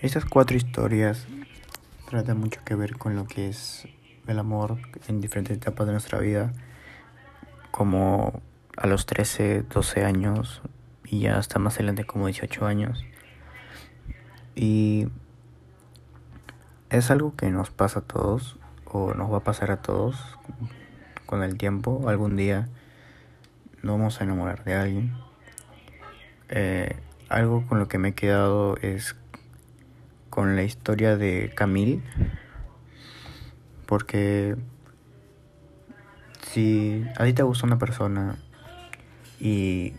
Estas cuatro historias tratan mucho que ver con lo que es el amor en diferentes etapas de nuestra vida, como a los 13, 12 años y ya hasta más adelante como 18 años. Y es algo que nos pasa a todos o nos va a pasar a todos con el tiempo. Algún día nos vamos a enamorar de alguien. Eh, algo con lo que me he quedado es con la historia de Camille. Porque si a ti te gusta una persona y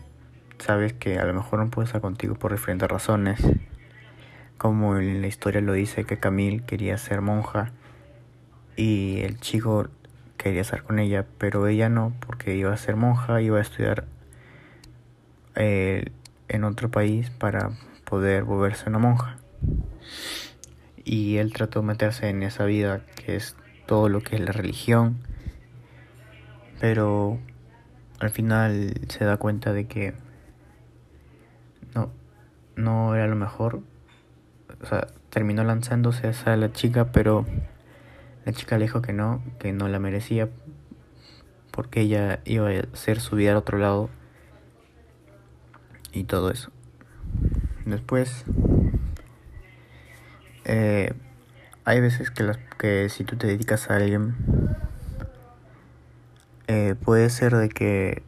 sabes que a lo mejor no puede estar contigo por diferentes razones, como en la historia lo dice que Camille quería ser monja y el chico quería estar con ella, pero ella no, porque iba a ser monja, iba a estudiar eh, en otro país para poder volverse una monja. Y él trató de meterse en esa vida que es todo lo que es la religión, pero al final se da cuenta de que no, no era lo mejor. O sea, terminó lanzándose a la chica, pero la chica le dijo que no, que no la merecía, porque ella iba a hacer su vida al otro lado y todo eso. Después, eh, hay veces que, las, que si tú te dedicas a alguien, eh, puede ser de que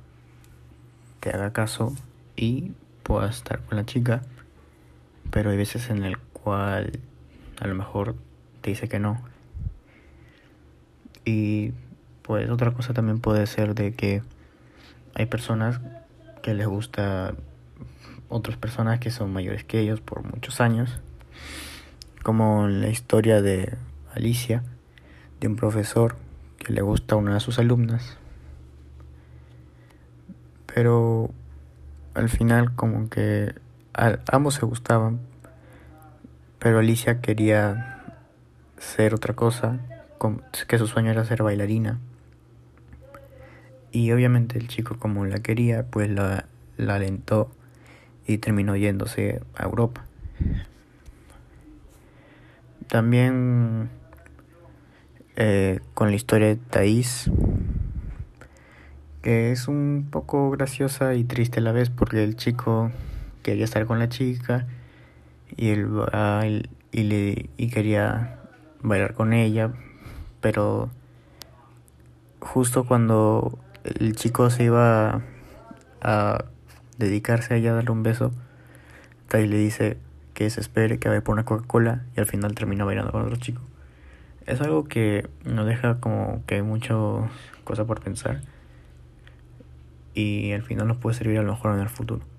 te haga caso y puedas estar con la chica, pero hay veces en el cual a lo mejor te dice que no. Y pues otra cosa también puede ser de que hay personas que les gusta otras personas que son mayores que ellos por muchos años, como la historia de Alicia, de un profesor que le gusta a una de sus alumnas pero al final como que ambos se gustaban, pero Alicia quería ser otra cosa, que su sueño era ser bailarina. Y obviamente el chico como la quería, pues la, la alentó y terminó yéndose a Europa. También eh, con la historia de Thais, que es un poco graciosa y triste a la vez porque el chico quería estar con la chica y él y, le, y quería bailar con ella, pero justo cuando el chico se iba a, dedicarse a ella a darle un beso, Tai le dice que se espere, que vaya por una Coca-Cola y al final termina bailando con otro chico. Es algo que nos deja como que hay mucho cosa por pensar y al final nos puede servir a lo mejor en el futuro.